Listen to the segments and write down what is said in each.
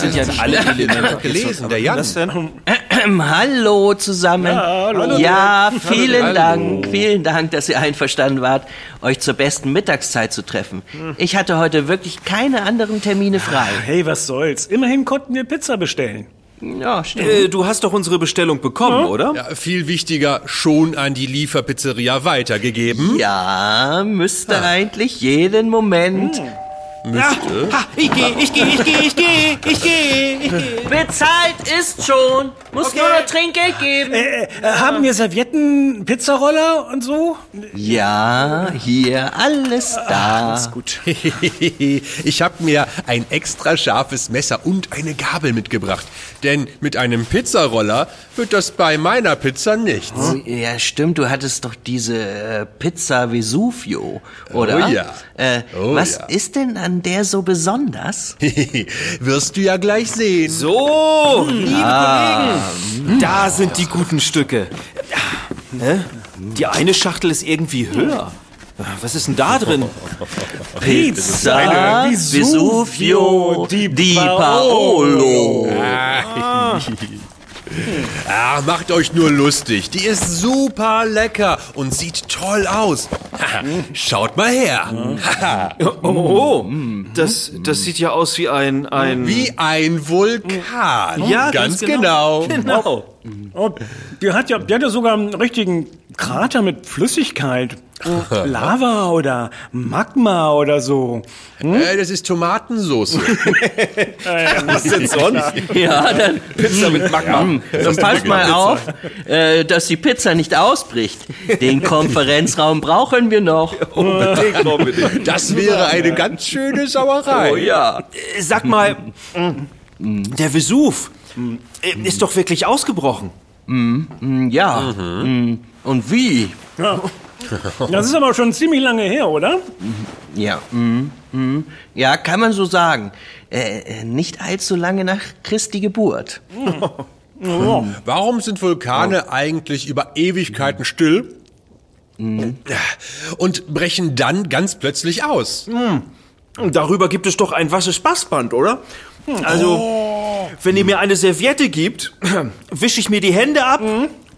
Das sind ja alle Elemente gelesen, der Jan. Hallo zusammen. Ja, hallo. ja vielen Hallo. Dank, vielen Dank, dass ihr einverstanden wart, euch zur besten Mittagszeit zu treffen. Ich hatte heute wirklich keine anderen Termine frei. Hey, was soll's? Immerhin konnten wir Pizza bestellen. Ja, stimmt. Äh, du hast doch unsere Bestellung bekommen, oder? Ja, viel wichtiger, schon an die Lieferpizzeria weitergegeben. Ja, müsste eigentlich jeden Moment. Müsste. Ha, ich geh, ich geh, ich geh, ich geh, ich geh, ich geh. Bezahlt ist schon. Muss nur noch Trinkgeld geben. Äh, äh, haben wir Servietten, Pizzaroller und so? Ja, hier alles da. Ist gut. Ich habe mir ein extra scharfes Messer und eine Gabel mitgebracht. Denn mit einem Pizzaroller wird das bei meiner Pizza nichts. Oh, ja, stimmt, du hattest doch diese äh, Pizza Vesuvio, oder? Oh ja. Äh, Oh was ja. ist denn an der so besonders? Wirst du ja gleich sehen. So, liebe Kollegen, da sind die guten Stücke. Hä? Die eine Schachtel ist irgendwie höher. Was ist denn da drin? Pizza Vesuvio di Paolo. Paolo. Ah, macht euch nur lustig. Die ist super lecker und sieht toll aus. Schaut mal her. Oh, das, das sieht ja aus wie ein, ein... Wie ein Vulkan. Ja, ganz, ganz genau. genau. Genau. Oh, die hat ja, die hat ja sogar einen richtigen Krater mit Flüssigkeit. Lava oder Magma oder so. Äh, das ist Tomatensauce. Was denn sonst? Ja, dann, Pizza mit Magma. dann passt mal auf, äh, dass die Pizza nicht ausbricht. Den Konferenzraum brauchen wir noch. Unbedingt, unbedingt. Das wäre eine ganz schöne Sauerei. Oh ja. Äh, Sag mal, der Vesuv äh, ist doch wirklich ausgebrochen. Ja. Mm. Und wie? Das ist aber schon ziemlich lange her, oder? Ja. Mm, mm. Ja, kann man so sagen. Äh, äh, nicht allzu lange nach Christi Geburt. Warum sind Vulkane eigentlich über Ewigkeiten still? Und brechen dann ganz plötzlich aus. Darüber gibt es doch ein Wasserspaßband, oder? Also, wenn ihr mir eine Serviette gibt, wische ich mir die Hände ab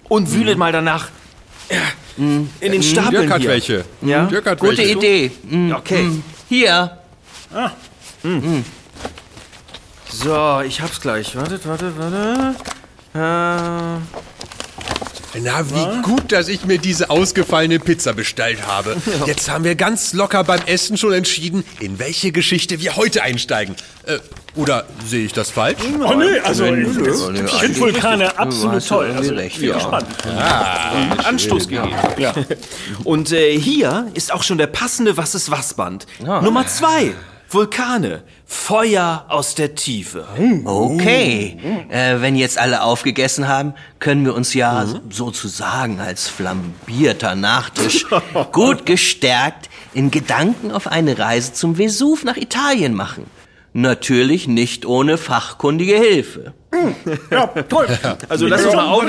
und wühle mal danach in den Stapeln Dirk hat hier. welche. Ja? Dirk hat Gute welche. Idee. Mm, Okay. mm. Hier. So, ich hab's gleich. Wartet, wartet, warte. Äh, Na, wie gut, dass ich mir diese ausgefallene Pizza bestellt habe. Jetzt haben wir ganz locker beim Essen schon entschieden, in welche Geschichte wir heute einsteigen. Äh, oder sehe ich das falsch? Oh nee, also ich, nö. ich finde Vulkane absolut ja toll. Also, ich bin ja. gespannt. Anstoß gegeben. Ja. Und äh, hier ist auch schon der passende Was ist was Band. Nummer zwei. Vulkane. Feuer aus der Tiefe. Okay. Äh, wenn jetzt alle aufgegessen haben, können wir uns ja sozusagen als flambierter Nachtisch gut gestärkt in Gedanken auf eine Reise zum Vesuv nach Italien machen. Natürlich nicht ohne fachkundige Hilfe. ja, toll. Also lass uns mal.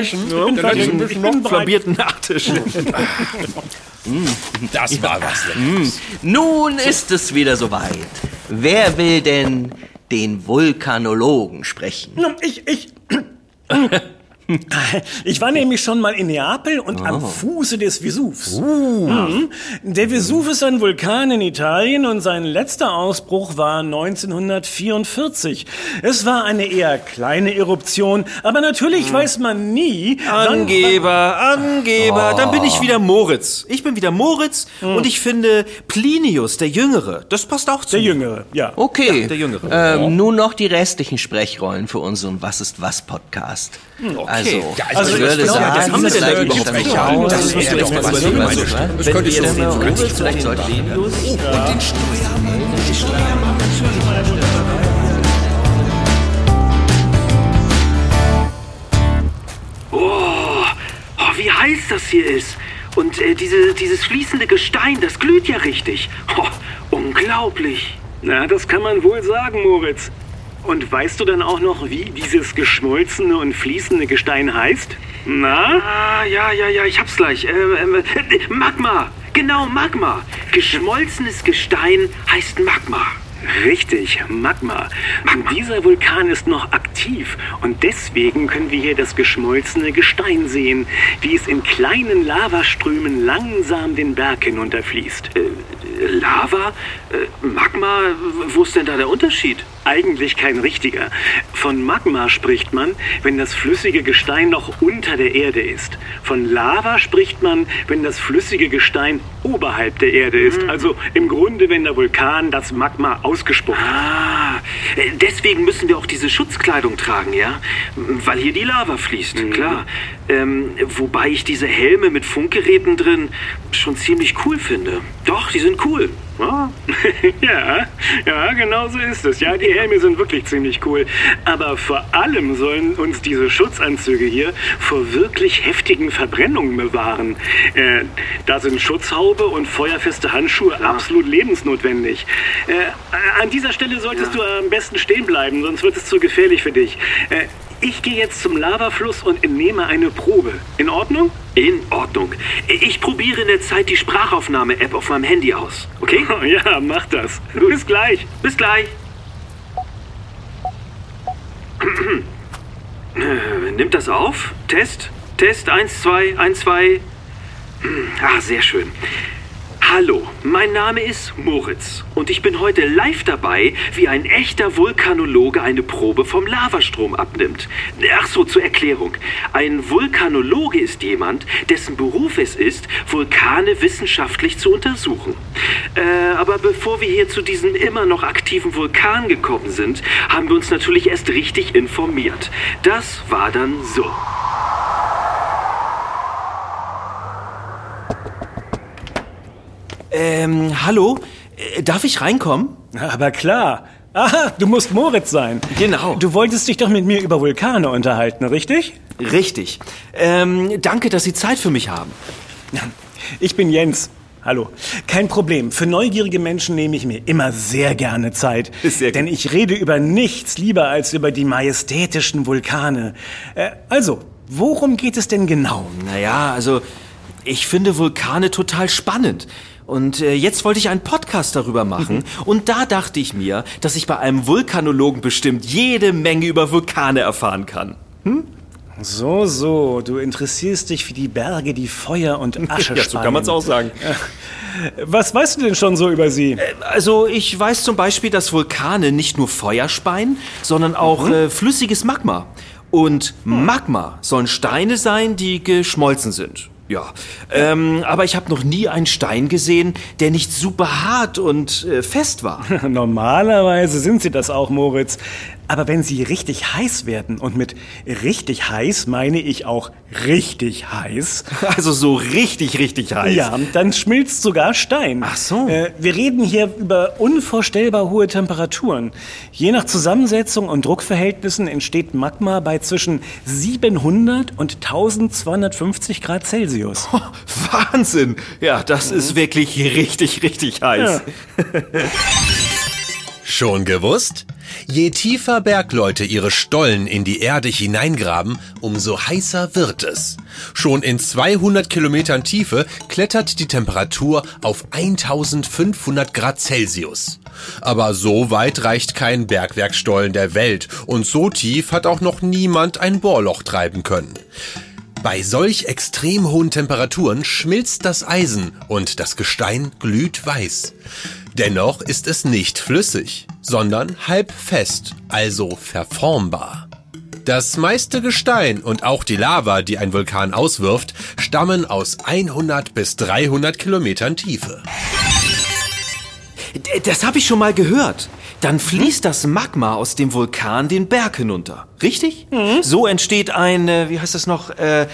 Ich bin fertig. Ich bin bereit. Flambierten Nachtisch. Das war was. Leckeres. Nun ist es wieder soweit. Wer will denn den Vulkanologen sprechen? Ich, ich, ich war nämlich schon mal in Neapel und am Fuße des Vesuvs. Mhm. Der Vesuv ist ein Vulkan in Italien und sein letzter Ausbruch war 1944. Es war eine eher kleine Eruption, aber natürlich weiß man nie, Angeber, Angeber. Dann bin ich wieder Moritz. Ich bin wieder Moritz und ich finde Plinius, der Jüngere, das passt auch zu Der mir. Jüngere, ja. Okay. Ja, der Jüngere. Ähm, nun noch die restlichen Sprechrollen für unseren Was ist was Podcast. Also, Ja, Also ich ich würde sagen, das haben wir denn da vielleicht überhaupt nicht. Das Das wäre doch mal was so über- meine- Das Wenn könnte wir schon dann so Moritz, ganz vielleicht sollte Plinius. Oh, wie heiß das hier ist. Und äh, diese, dieses fließende Gestein, das glüht ja richtig. Oh, unglaublich. Na, das kann man wohl sagen, Moritz. Und weißt du dann auch noch, wie dieses geschmolzene und fließende Gestein heißt? Na? Ah, ja, ja, ja, ich hab's gleich. Äh, äh, Magma. Genau, Magma. Geschmolzenes Gestein heißt Magma. Richtig, Magma. Dieser Vulkan ist noch aktiv und deswegen können wir hier das geschmolzene Gestein sehen, wie es in kleinen Lavaströmen langsam den Berg hinunterfließt. Äh, Lava? Äh, Magma? Wo ist denn da der Unterschied? Eigentlich kein richtiger. Von Magma spricht man, wenn das flüssige Gestein noch unter der Erde ist. Von Lava spricht man, wenn das flüssige Gestein oberhalb der Erde ist. Mhm. Also im Grunde, wenn der Vulkan das Magma ausgespuckt hat. Ah, deswegen müssen wir auch diese Schutzkleidung tragen, ja? Weil hier die Lava fließt, klar. Ähm, wobei ich diese Helme mit Funkgeräten drin schon ziemlich cool finde. Doch, die sind cool. Ah, ja, ja, genau so ist es. Ja, die Helme sind wirklich ziemlich cool. Aber vor allem sollen uns diese Schutzanzüge hier vor wirklich heftigen Verbrennungen bewahren. Äh, da sind Schutzhaube und feuerfeste Handschuhe absolut lebensnotwendig. Äh, an dieser Stelle solltest du am besten stehen bleiben, sonst wird es zu gefährlich für dich. Äh, ich gehe jetzt zum Lavafluss und entnehme eine Probe. In Ordnung? In Ordnung. Ich probiere in der Zeit die Sprachaufnahme-App auf meinem Handy aus. Okay? Ja, mach das. Bis gleich. Bis gleich. Nimmt das auf? Test? Test 1, 2, 1, 2. Ah, sehr schön. Hallo, mein Name ist Moritz und ich bin heute live dabei, wie ein echter Vulkanologe eine Probe vom Lavastrom abnimmt. Ach so, zur Erklärung. Ein Vulkanologe ist jemand, dessen Beruf es ist, Vulkane wissenschaftlich zu untersuchen. Äh, aber bevor wir hier zu diesem immer noch aktiven Vulkan gekommen sind, haben wir uns natürlich erst richtig informiert. Das war dann so. Ähm, hallo? Äh, Darf ich reinkommen? Aber klar. Aha, du musst Moritz sein. Genau. Du wolltest dich doch mit mir über Vulkane unterhalten, richtig? Richtig. Ähm, danke, dass Sie Zeit für mich haben. Ich bin Jens. Hallo. Kein Problem. Für neugierige Menschen nehme ich mir immer sehr gerne Zeit. Sehr. Denn ich rede über nichts lieber als über die majestätischen Vulkane. Äh, also, worum geht es denn genau? Naja, also ich finde Vulkane total spannend. Und äh, jetzt wollte ich einen Podcast darüber machen. Und da dachte ich mir, dass ich bei einem Vulkanologen bestimmt jede Menge über Vulkane erfahren kann. So, so. Du interessierst dich für die Berge, die Feuer und Asche Ja, so kann man's auch sagen. Was weißt du denn schon so über sie? Also ich weiß zum Beispiel, dass Vulkane nicht nur Feuer speien, sondern auch äh, flüssiges Magma. Und Magma sollen Steine sein, die geschmolzen sind. Ja, ähm, aber ich habe noch nie einen Stein gesehen, der nicht super hart und äh, fest war. Normalerweise sind sie das auch, Moritz. Aber wenn sie richtig heiß werden, und mit richtig heiß meine ich auch richtig heiß, Also so richtig, richtig heiß. ja, dann schmilzt sogar Stein. Ach so. Äh, wir reden hier über unvorstellbar hohe Temperaturen. Je nach Zusammensetzung und Druckverhältnissen entsteht Magma bei zwischen 700 und 1250 Grad Celsius. Wahnsinn. Ja, das ist wirklich richtig, richtig heiß. Schon gewusst? Je tiefer Bergleute ihre Stollen in die Erde hineingraben, umso heißer wird es. Schon in 200 Kilometern Tiefe klettert die Temperatur auf 1500 Grad Celsius. Aber so weit reicht kein Bergwerkstollen der Welt und so tief hat auch noch niemand ein Bohrloch treiben können. Bei solch extrem hohen Temperaturen schmilzt das Eisen und das Gestein glüht weiß. Dennoch ist es nicht flüssig, sondern halb fest, also verformbar. Das meiste Gestein und auch die Lava, die ein Vulkan auswirft, stammen aus 100 bis 300 Kilometern Tiefe. Das habe ich schon mal gehört. Dann fließt das Magma aus dem Vulkan den Berg hinunter. Richtig? So entsteht ein, äh, wie heißt das noch, äh,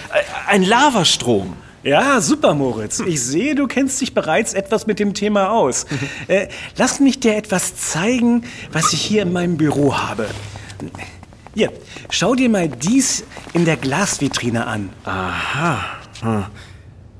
ein Lavastrom. Ja, super, Moritz. Ich sehe, du kennst dich bereits etwas mit dem Thema aus. Äh, lass mich dir etwas zeigen, was ich hier in meinem Büro habe. Hier, schau dir mal dies in der Glasvitrine an.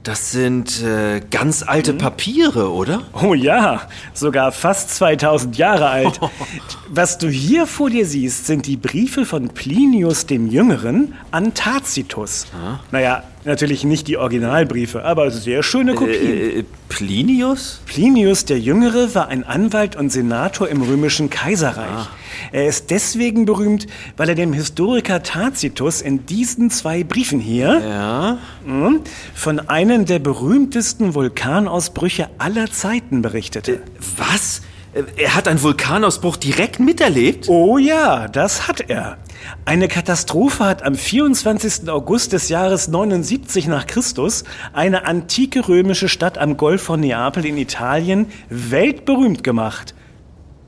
Das sind äh, ganz alte Papiere, oder? Oh ja, sogar fast 2000 Jahre alt. Was du hier vor dir siehst, sind die Briefe von Plinius dem Jüngeren an Tacitus. Naja, natürlich nicht die Originalbriefe, aber sehr schöne Kopien. Äh, Plinius? Plinius der Jüngere war ein Anwalt und Senator im römischen Kaiserreich. Er ist deswegen berühmt, weil er dem Historiker Tacitus in diesen zwei Briefen hier Ja. hm, von einem der berühmtesten Vulkanausbrüche aller Zeiten berichtete. Was? Äh, Er hat einen Vulkanausbruch direkt miterlebt? Oh ja, das hat er. Eine Katastrophe hat am 24. August des Jahres 79 nach Christus eine antike römische Stadt am Golf von Neapel in Italien weltberühmt gemacht.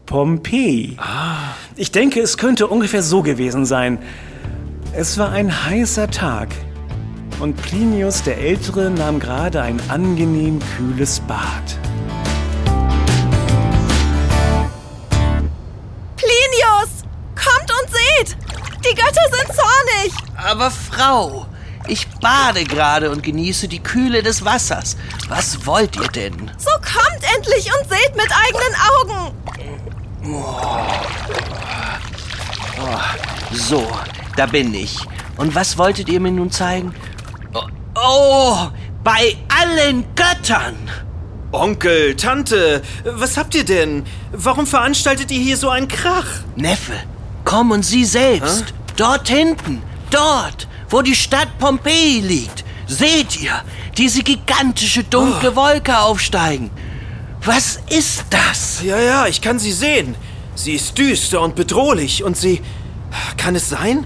Pompeji. Ich denke, es könnte ungefähr so gewesen sein. Es war ein heißer Tag und Plinius der Ältere nahm gerade ein angenehm kühles Bad. Plinius! Kommt und seht! Die Götter sind zornig! Aber Frau, ich bade gerade und genieße die Kühle des Wassers. Was wollt ihr denn? So kommt endlich und seht mit eigenen Augen! So, da bin ich. Und was wolltet ihr mir nun zeigen? Oh, oh bei allen Göttern! Onkel, Tante, was habt ihr denn? Warum veranstaltet ihr hier so einen Krach? Neffe, komm und sieh selbst. Dort hinten, dort, wo die Stadt Pompeji liegt. Seht ihr, diese gigantische dunkle Wolke aufsteigen. Was ist das? Ja, ja, ich kann sie sehen. Sie ist düster und bedrohlich und sie... Kann es sein?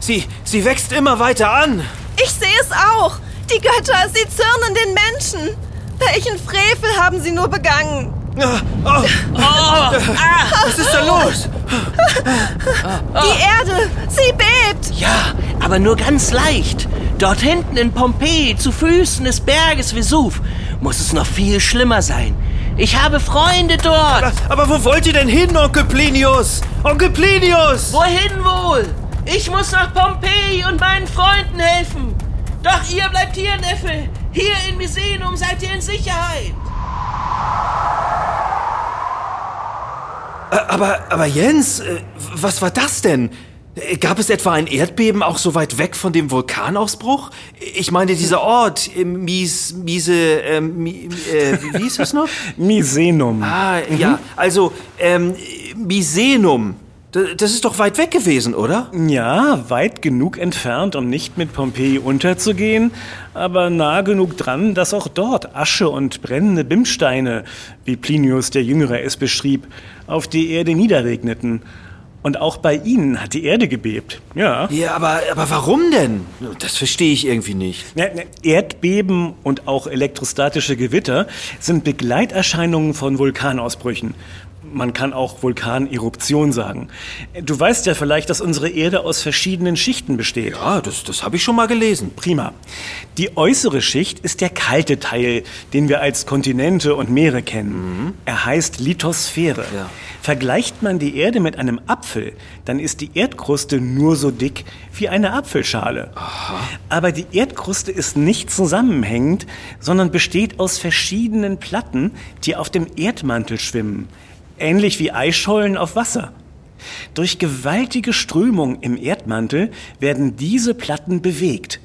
Sie, sie wächst immer weiter an. Ich sehe es auch! Die Götter, sie zürnen den Menschen! Welchen Frevel haben sie nur begangen? Ah, Oh, was ist da los? Die Erde, sie bebt! Ja, aber nur ganz leicht. Dort hinten in Pompeji, zu Füßen des Berges Vesuv, muss es noch viel schlimmer sein. Ich habe Freunde dort. Aber wo wollt ihr denn hin, Onkel Plinius? Onkel Plinius! Wohin wohl? Ich muss nach Pompeji und meinen Freunden helfen. Doch ihr bleibt hier, Neffe. Hier in Misenum seid ihr in Sicherheit. Aber, aber Jens, äh, was war das denn? Äh, Gab es etwa ein Erdbeben auch so weit weg von dem Vulkanausbruch? Ich meine, dieser Ort, äh, Mies, Miese, ähm, Mi, äh, wie hieß das noch? Misenum. Ah, ja, also, ähm, Misenum. Das ist doch weit weg gewesen, oder? Ja, weit genug entfernt, um nicht mit Pompeji unterzugehen, aber nah genug dran, dass auch dort Asche und brennende Bimsteine, wie Plinius der Jüngere es beschrieb, auf die Erde niederregneten. Und auch bei ihnen hat die Erde gebebt. Ja. Ja, aber, aber warum denn? Das verstehe ich irgendwie nicht. Ne, ne, Erdbeben und auch elektrostatische Gewitter sind Begleiterscheinungen von Vulkanausbrüchen. Man kann auch Vulkaneruption sagen. Du weißt ja vielleicht, dass unsere Erde aus verschiedenen Schichten besteht. Ah, das, das habe ich schon mal gelesen. Prima. Die äußere Schicht ist der kalte Teil, den wir als Kontinente und Meere kennen. Er heißt Lithosphäre. Ja. Vergleicht man die Erde mit einem Apfel, dann ist die Erdkruste nur so dick wie eine Apfelschale. Aber die Erdkruste ist nicht zusammenhängend, sondern besteht aus verschiedenen Platten, die auf dem Erdmantel schwimmen. Ähnlich wie Eisschollen auf Wasser. Durch gewaltige Strömung im Erdmantel werden diese Platten bewegt.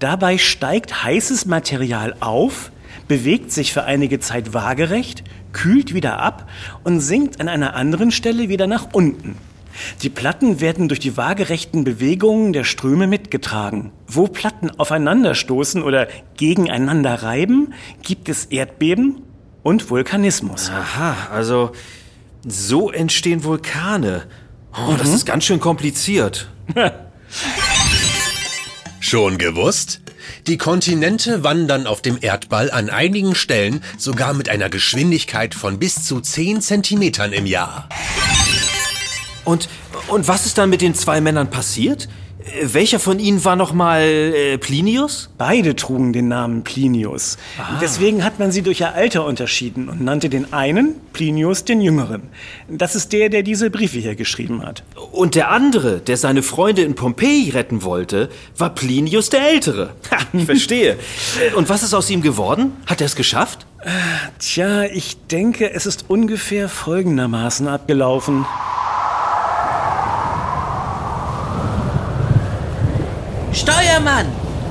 Dabei steigt heißes Material auf, bewegt sich für einige Zeit waagerecht, kühlt wieder ab und sinkt an einer anderen Stelle wieder nach unten. Die Platten werden durch die waagerechten Bewegungen der Ströme mitgetragen. Wo Platten aufeinanderstoßen oder gegeneinander reiben, gibt es Erdbeben und Vulkanismus. Aha, also so entstehen Vulkane. Oh, das ist ganz schön kompliziert. Schon gewusst? Die Kontinente wandern auf dem Erdball an einigen Stellen sogar mit einer Geschwindigkeit von bis zu 10 Zentimetern im Jahr. Und, und was ist dann mit den zwei Männern passiert? Äh, welcher von ihnen war nochmal äh, Plinius? Beide trugen den Namen Plinius. Deswegen hat man sie durch ihr Alter unterschieden und nannte den einen Plinius den Jüngeren. Das ist der, der diese Briefe hier geschrieben hat. Und der andere, der seine Freunde in Pompeji retten wollte, war Plinius der Ältere. Ha, ich verstehe. Äh, Und was ist aus ihm geworden? Hat er es geschafft? Tja, ich denke, es ist ungefähr folgendermaßen abgelaufen. Steuermann,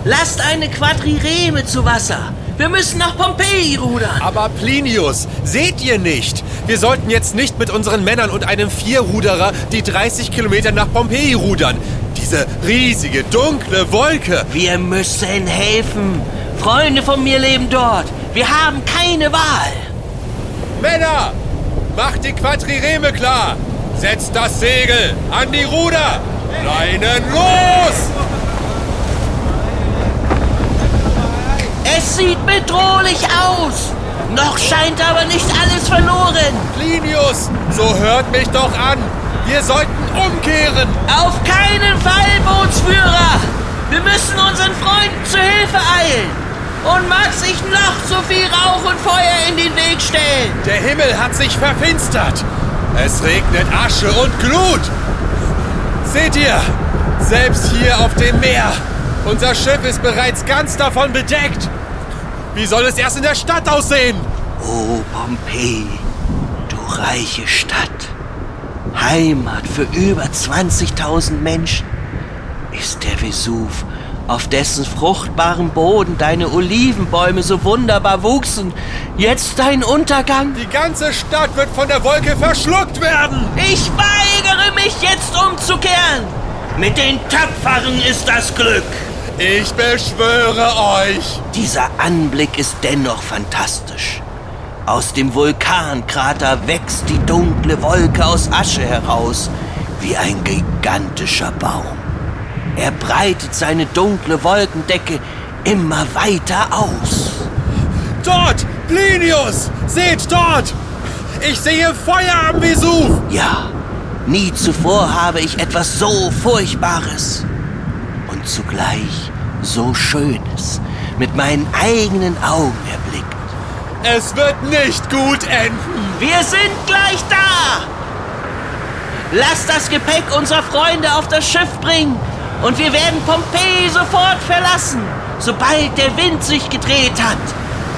lasst eine Quadrireme zu Wasser. Wir müssen nach Pompeji rudern. Aber Plinius, seht ihr nicht? Wir sollten jetzt nicht mit unseren Männern und einem Vierruderer die 30 Kilometer nach Pompeji rudern. Diese riesige, dunkle Wolke. Wir müssen helfen. Freunde von mir leben dort. Wir haben keine Wahl. Männer, macht die Quadrireme klar. Setzt das Segel an die Ruder. Leinen los! Es sieht bedrohlich aus. Noch scheint aber nicht alles verloren. Plinius, so hört mich doch an. Wir sollten umkehren. Auf keinen Fall, Bootsführer. Wir müssen unseren Freunden zu Hilfe eilen. Und mag sich noch so viel Rauch und Feuer in den Weg stellen. Der Himmel hat sich verfinstert. Es regnet Asche und Glut. Seht ihr? Selbst hier auf dem Meer. Unser Schiff ist bereits ganz davon bedeckt. Wie soll es erst in der Stadt aussehen? Oh, Pompeji, du reiche Stadt. Heimat für über 20.000 Menschen. Ist der Vesuv, auf dessen fruchtbarem Boden deine Olivenbäume so wunderbar wuchsen, jetzt dein Untergang? Die ganze Stadt wird von der Wolke verschluckt werden. Ich weigere mich jetzt umzukehren. Mit den Tapferen ist das Glück. Ich beschwöre euch. Dieser Anblick ist dennoch fantastisch. Aus dem Vulkankrater wächst die dunkle Wolke aus Asche heraus, wie ein gigantischer Baum. Er breitet seine dunkle Wolkendecke immer weiter aus. Dort, Plinius, seht dort. Ich sehe Feuer am Vesuv. Ja, nie zuvor habe ich etwas so Furchtbares und zugleich so Schönes mit meinen eigenen Augen erblickt. Es wird nicht gut enden. Wir sind gleich da! Lasst das Gepäck unserer Freunde auf das Schiff bringen und wir werden Pompeji sofort verlassen, sobald der Wind sich gedreht hat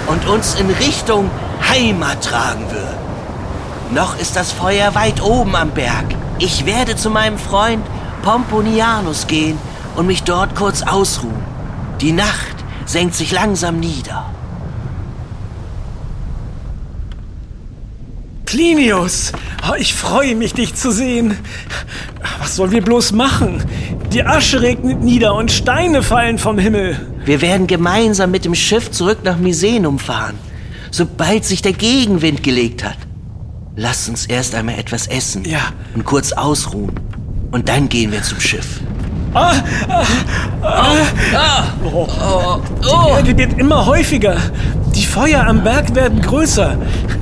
und uns in Richtung Heimat tragen wird. Noch ist das Feuer weit oben am Berg. Ich werde zu meinem Freund Pomponianus gehen und mich dort kurz ausruhen. Die Nacht senkt sich langsam nieder. Plinius, oh, ich freue mich, dich zu sehen. Was sollen wir bloß machen? Die Asche regnet nieder und Steine fallen vom Himmel. Wir werden gemeinsam mit dem Schiff zurück nach Misenum fahren, sobald sich der Gegenwind gelegt hat. Lasst uns erst einmal etwas essen Ja. und kurz ausruhen. Und dann gehen wir zum Schiff. Die Erde wird immer häufiger. Die Feuer am Berg werden größer.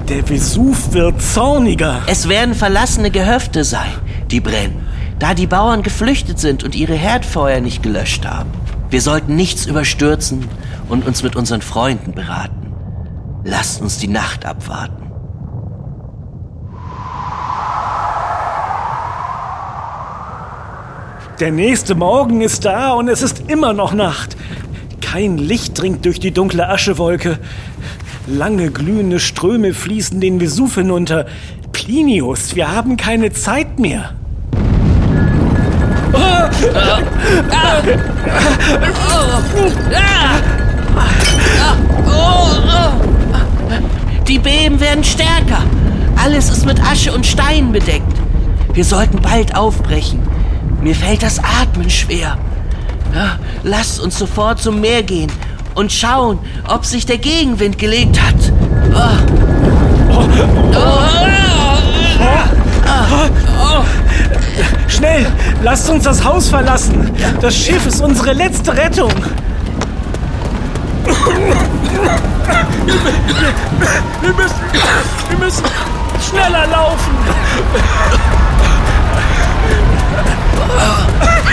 Der Vesuv wird zorniger. Es werden verlassene Gehöfte sein, die brennen, da die Bauern geflüchtet sind und ihre Herdfeuer nicht gelöscht haben. Wir sollten nichts überstürzen und uns mit unseren Freunden beraten. Lasst uns die Nacht abwarten. Der nächste Morgen ist da und es ist immer noch Nacht. Kein Licht dringt durch die dunkle Aschewolke. Lange glühende Ströme fließen den Vesuv hinunter. Plinius, wir haben keine Zeit mehr. Die Beben werden stärker. Alles ist mit Asche und Steinen bedeckt. Wir sollten bald aufbrechen. Mir fällt das Atmen schwer. Ja, lasst uns sofort zum Meer gehen und schauen, ob sich der Gegenwind gelegt hat. Schnell, lasst uns das Haus verlassen. Das Schiff ist unsere letzte Rettung. Wir müssen, wir müssen schneller laufen.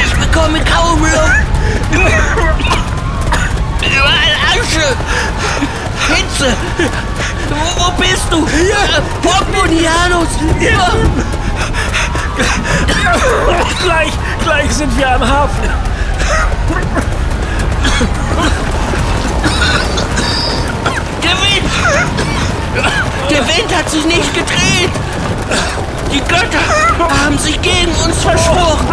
Ich bekomme kaum Luft. Überall Asche. Hitze. Wo, wo bist du? Hier. Portmonianus. Ja. Gleich, gleich sind wir am Hafen. Der Wind! Der Wind hat sich nicht gedreht! Die Götter haben sich gegen uns verschworen!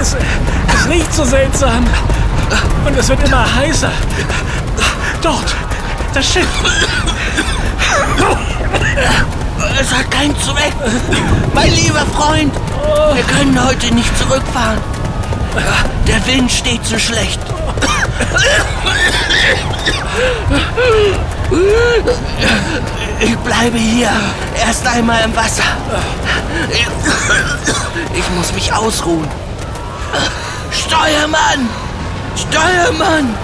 Es, es riecht so seltsam. Und es wird immer heißer. Dort, das Schiff. Es hat keinen Zweck! Mein lieber Freund! Wir können heute nicht zurückfahren. Der Wind steht so schlecht. Ich bleibe hier erst einmal im Wasser. Ich muss mich ausruhen. Steuermann! Steuermann!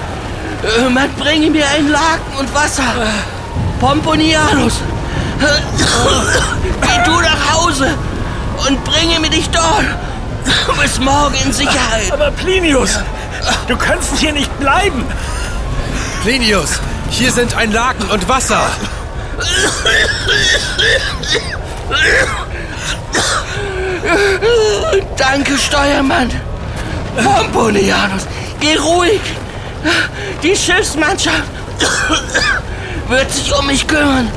Man bringe mir einen Laken und Wasser. Pomponianus! Geh du nach Hause und bringe mir dich dort. Bis morgen in Sicherheit. Aber Plinius, du kannst hier nicht bleiben. Plinius, hier sind ein Laken und Wasser. Danke, Steuermann. Pomponianus, geh ruhig. Die Schiffsmannschaft wird sich um mich kümmern.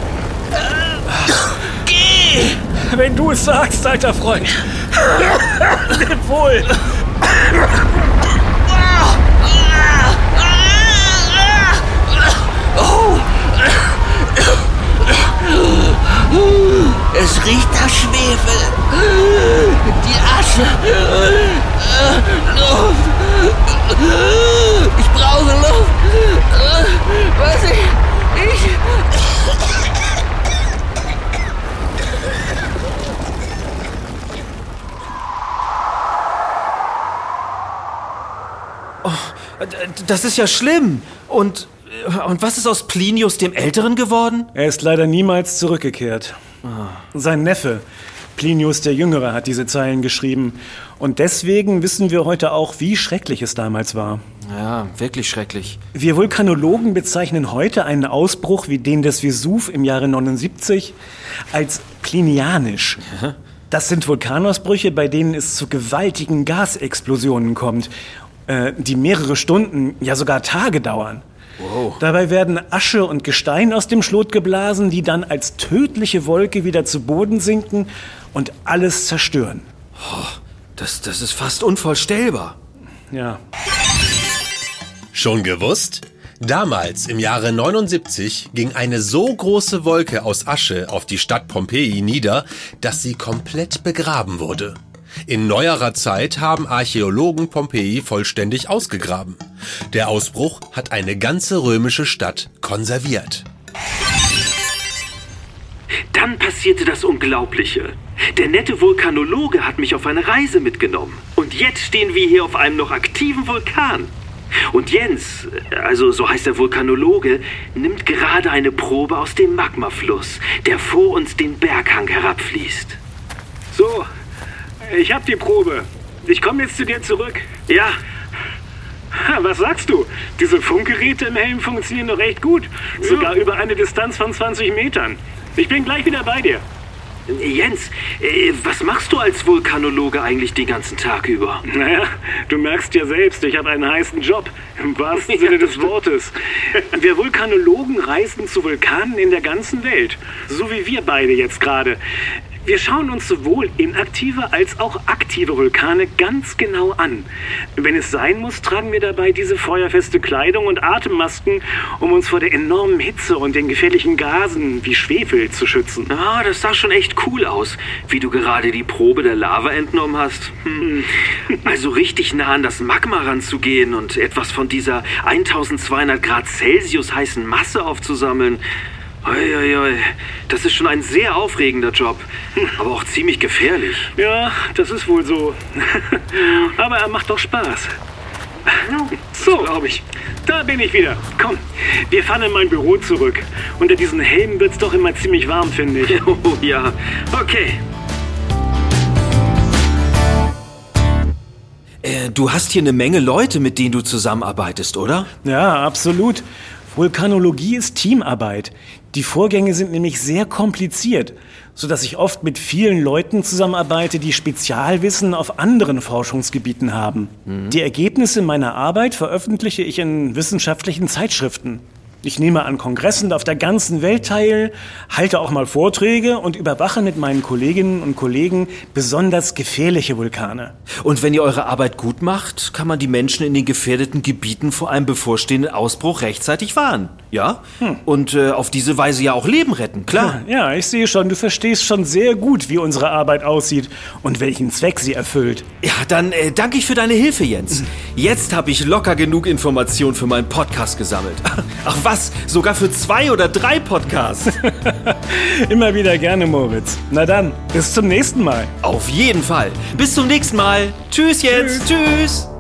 Geh! Wenn du es sagst, alter Freund. Leb wohl. Es riecht nach Schwefel. Die Asche. Luft. Ich brauche Luft. Was ich... Ich... Das ist ja schlimm. Und, und was ist aus Plinius dem Älteren geworden? Er ist leider niemals zurückgekehrt. Sein Neffe, Plinius der Jüngere, hat diese Zeilen geschrieben. Und deswegen wissen wir heute auch, wie schrecklich es damals war. Ja, wirklich schrecklich. Wir Vulkanologen bezeichnen heute einen Ausbruch wie den des Vesuv im Jahre 79 als plinianisch. Das sind Vulkanausbrüche, bei denen es zu gewaltigen Gasexplosionen kommt, äh, die mehrere Stunden, ja sogar Tage dauern. Dabei werden Asche und Gestein aus dem Schlot geblasen, die dann als tödliche Wolke wieder zu Boden sinken und alles zerstören. Das, das ist fast unvorstellbar. Ja. Schon gewusst? Damals, im Jahre 79, ging eine so große Wolke aus Asche auf die Stadt Pompeji nieder, dass sie komplett begraben wurde. In neuerer Zeit haben Archäologen Pompeji vollständig ausgegraben. Der Ausbruch hat eine ganze römische Stadt konserviert. Dann passierte das Unglaubliche. Der nette Vulkanologe hat mich auf eine Reise mitgenommen. Und jetzt stehen wir hier auf einem noch aktiven Vulkan. Und Jens, also so heißt der Vulkanologe, nimmt gerade eine Probe aus dem Magmafluss, der vor uns den Berghang herabfließt. So, ich hab die Probe. Ich komme jetzt zu dir zurück. Ja, Was sagst du? Diese Funkgeräte im Helm funktionieren doch echt gut. Sogar über eine Distanz von 20 Metern. Ich bin gleich wieder bei dir. Jens, äh, was machst du als Vulkanologe eigentlich den ganzen Tag über? Naja, du merkst ja selbst, ich habe einen heißen Job. Im wahrsten Sinne des Wortes. Wir Vulkanologen reisen zu Vulkanen in der ganzen Welt. So wie wir beide jetzt gerade. Wir schauen uns sowohl inaktive als auch aktive Vulkane ganz genau an. Wenn es sein muss, tragen wir dabei diese feuerfeste Kleidung und Atemmasken, um uns vor der enormen Hitze und den gefährlichen Gasen wie Schwefel zu schützen. Ah, das sah schon echt cool aus, wie du gerade die Probe der Lava entnommen hast. Hm. Also richtig nah an das Magma ranzugehen und etwas von dieser 1200 Grad Celsius heißen Masse aufzusammeln. Uiuiui, das ist schon ein sehr aufregender Job, aber auch ziemlich gefährlich. Ja, das ist wohl so. Aber er macht doch Spaß. So, glaube ich. Da bin ich wieder. Komm, wir fahren in mein Büro zurück. Unter diesen Helmen wird's doch immer ziemlich warm, finde ich. Oh ja, okay. Äh, du hast hier eine Menge Leute, mit denen du zusammenarbeitest, oder? Ja, absolut. Vulkanologie ist Teamarbeit. Die Vorgänge sind nämlich sehr kompliziert, sodass ich oft mit vielen Leuten zusammenarbeite, die Spezialwissen auf anderen Forschungsgebieten haben. Die Ergebnisse meiner Arbeit veröffentliche ich in wissenschaftlichen Zeitschriften. Ich nehme an Kongressen auf der ganzen Welt teil, halte auch mal Vorträge und überwache mit meinen Kolleginnen und Kollegen besonders gefährliche Vulkane. Und wenn ihr eure Arbeit gut macht, kann man die Menschen in den gefährdeten Gebieten vor einem bevorstehenden Ausbruch rechtzeitig warnen. Ja? Und äh, auf diese Weise ja auch Leben retten, klar. Ja, ich sehe schon, du verstehst schon sehr gut, wie unsere Arbeit aussieht und welchen Zweck sie erfüllt. Ja, dann äh, danke ich für deine Hilfe, Jens. Jetzt habe ich locker genug Informationen für meinen Podcast gesammelt. Ach was, sogar für zwei oder drei Podcasts. Immer wieder gerne, Moritz. Na dann, bis zum nächsten Mal. Auf jeden Fall. Bis zum nächsten Mal. Tschüss, Jens. Tschüss.